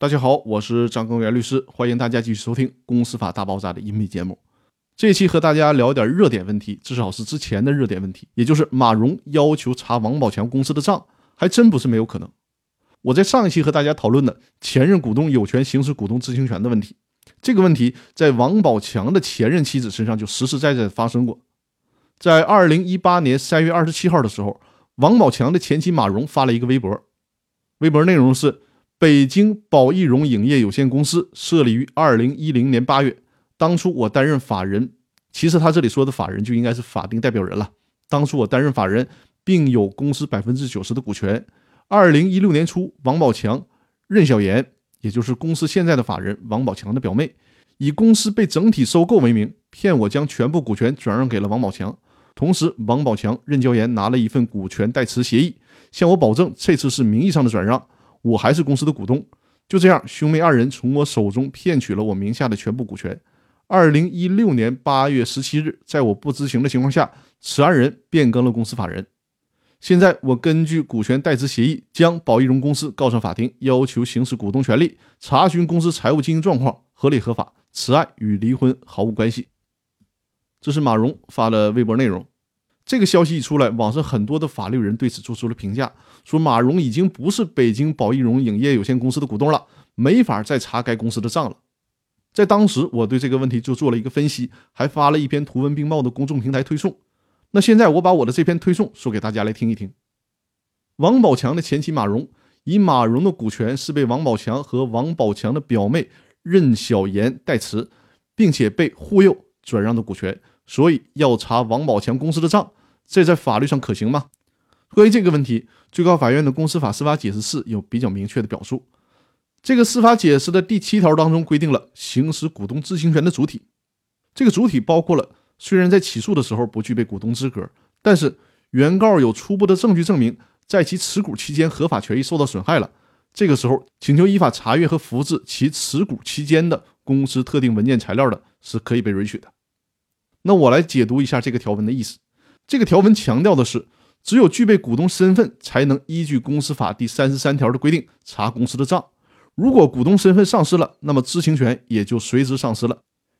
大家好，我是张根源律师，欢迎大家继续收听《公司法大爆炸》的音频节目。这期和大家聊点热点问题，至少是之前的热点问题，也就是马蓉要求查王宝强公司的账，还真不是没有可能。我在上一期和大家讨论的前任股东有权行使股东知情权的问题，这个问题在王宝强的前任妻子身上就实实在在发生过。在二零一八年三月二十七号的时候，王宝强的前妻马蓉发了一个微博，微博内容是。北京宝益荣影业有限公司设立于二零一零年八月，当初我担任法人。其实他这里说的法人就应该是法定代表人了。当初我担任法人，并有公司百分之九十的股权。二零一六年初，王宝强、任小妍，也就是公司现在的法人王宝强的表妹，以公司被整体收购为名，骗我将全部股权转让给了王宝强。同时，王宝强、任娇妍拿了一份股权代持协议，向我保证这次是名义上的转让。我还是公司的股东，就这样，兄妹二人从我手中骗取了我名下的全部股权。二零一六年八月十七日，在我不知情的情况下，此二人变更了公司法人。现在，我根据股权代持协议，将宝益荣公司告上法庭，要求行使股东权利，查询公司财务经营状况，合理合法。此案与离婚毫无关系。这是马蓉发的微博内容。这个消息一出来，网上很多的法律人对此做出了评价，说马蓉已经不是北京宝益荣影业有限公司的股东了，没法再查该公司的账了。在当时，我对这个问题就做了一个分析，还发了一篇图文并茂的公众平台推送。那现在我把我的这篇推送说给大家来听一听。王宝强的前妻马蓉，以马蓉的股权是被王宝强和王宝强的表妹任小妍代持，并且被忽悠转让的股权，所以要查王宝强公司的账。这在法律上可行吗？关于这个问题，最高法院的公司法司法解释四有比较明确的表述。这个司法解释的第七条当中规定了行使股东知情权的主体，这个主体包括了虽然在起诉的时候不具备股东资格，但是原告有初步的证据证明在其持股期间合法权益受到损害了，这个时候请求依法查阅和复制其持股期间的公司特定文件材料的是可以被允许的。那我来解读一下这个条文的意思。这个条文强调的是，只有具备股东身份，才能依据公司法第三十三条的规定查公司的账。如果股东身份丧失了，那么知情权也就随之丧失了，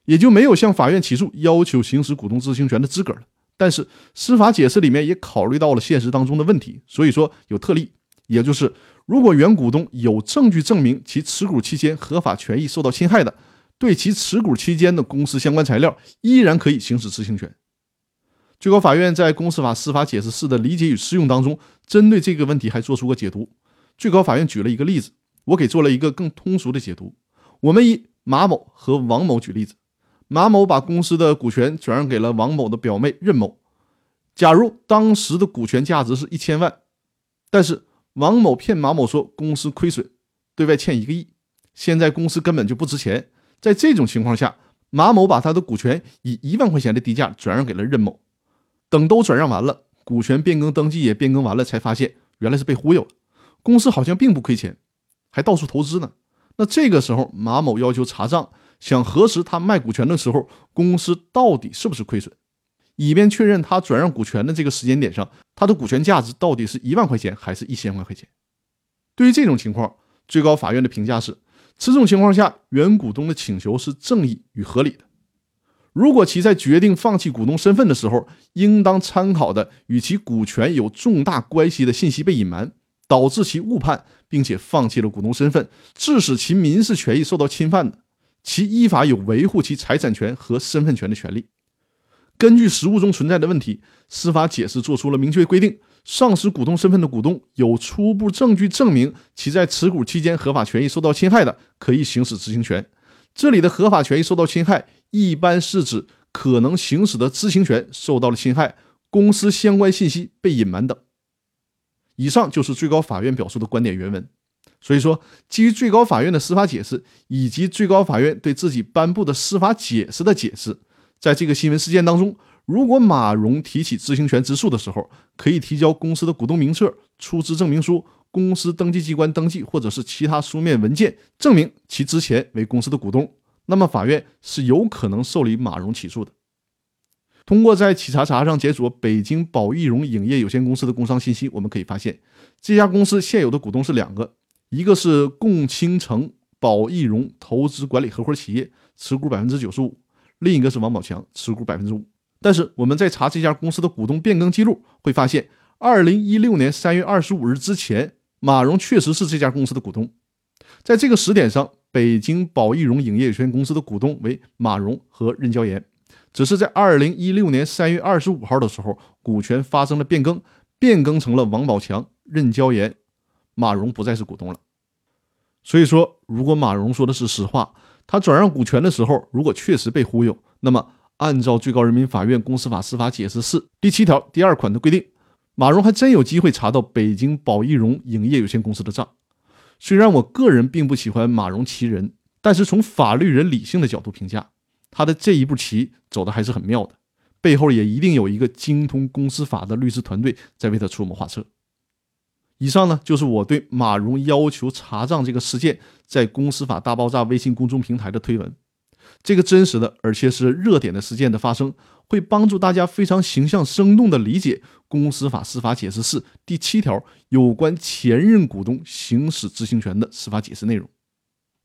也就没有向法院起诉要求行使股东知情权的资格了。但是司法解释里面也考虑到了现实当中的问题，所以说有特例，也就是如果原股东有证据证明其持股期间合法权益受到侵害的，对其持股期间的公司相关材料依然可以行使知情权。最高法院在公司法司法解释四的理解与适用当中，针对这个问题还做出过解读。最高法院举了一个例子，我给做了一个更通俗的解读。我们以马某和王某举例子，马某把公司的股权转让给了王某的表妹任某。假如当时的股权价值是一千万，但是王某骗马某说公司亏损，对外欠一个亿，现在公司根本就不值钱。在这种情况下，马某把他的股权以一万块钱的低价转让给了任某。等都转让完了，股权变更登记也变更完了，才发现原来是被忽悠了。公司好像并不亏钱，还到处投资呢。那这个时候，马某要求查账，想核实他卖股权的时候，公司到底是不是亏损，以便确认他转让股权的这个时间点上，他的股权价值到底是一万块钱还是一千万块钱。对于这种情况，最高法院的评价是：此种情况下，原股东的请求是正义与合理的。如果其在决定放弃股东身份的时候，应当参考的与其股权有重大关系的信息被隐瞒，导致其误判，并且放弃了股东身份，致使其民事权益受到侵犯的，其依法有维护其财产权和身份权的权利。根据实务中存在的问题，司法解释作出了明确规定：丧失股东身份的股东有初步证据证明其在持股期间合法权益受到侵害的，可以行使执行权。这里的合法权益受到侵害。一般是指可能行使的知情权受到了侵害，公司相关信息被隐瞒等。以上就是最高法院表述的观点原文。所以说，基于最高法院的司法解释以及最高法院对自己颁布的司法解释的解释，在这个新闻事件当中，如果马蓉提起知情权之诉的时候，可以提交公司的股东名册、出资证明书、公司登记机关登记或者是其他书面文件，证明其之前为公司的股东。那么法院是有可能受理马蓉起诉的。通过在企查查上检索北京宝益荣影业有限公司的工商信息，我们可以发现，这家公司现有的股东是两个，一个是共青城宝益融投资管理合伙企业持股百分之九十五，另一个是王宝强持股百分之五。但是我们在查这家公司的股东变更记录，会发现，二零一六年三月二十五日之前，马蓉确实是这家公司的股东。在这个时点上，北京宝益融影业有限公司的股东为马蓉和任娇妍。只是在二零一六年三月二十五号的时候，股权发生了变更，变更成了王宝强、任娇妍，马蓉不再是股东了。所以说，如果马蓉说的是实话，他转让股权的时候，如果确实被忽悠，那么按照最高人民法院公司法司法解释四第七条第二款的规定，马蓉还真有机会查到北京宝益融影业有限公司的账。虽然我个人并不喜欢马蓉其人，但是从法律人理性的角度评价。他的这一步棋走的还是很妙的，背后也一定有一个精通公司法的律师团队在为他出谋划策。以上呢，就是我对马蓉要求查账这个事件在公司法大爆炸微信公众平台的推文。这个真实的而且是热点的事件的发生，会帮助大家非常形象生动的理解公司法司法解释四第七条有关前任股东行使知情权的司法解释内容。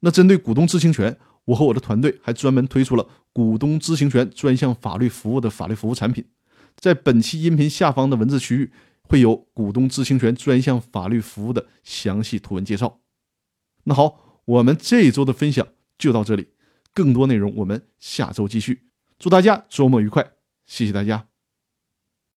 那针对股东知情权，我和我的团队还专门推出了股东知情权专项法律服务的法律服务产品，在本期音频下方的文字区域会有股东知情权专项法律服务的详细图文介绍。那好，我们这一周的分享就到这里，更多内容我们下周继续。祝大家周末愉快，谢谢大家。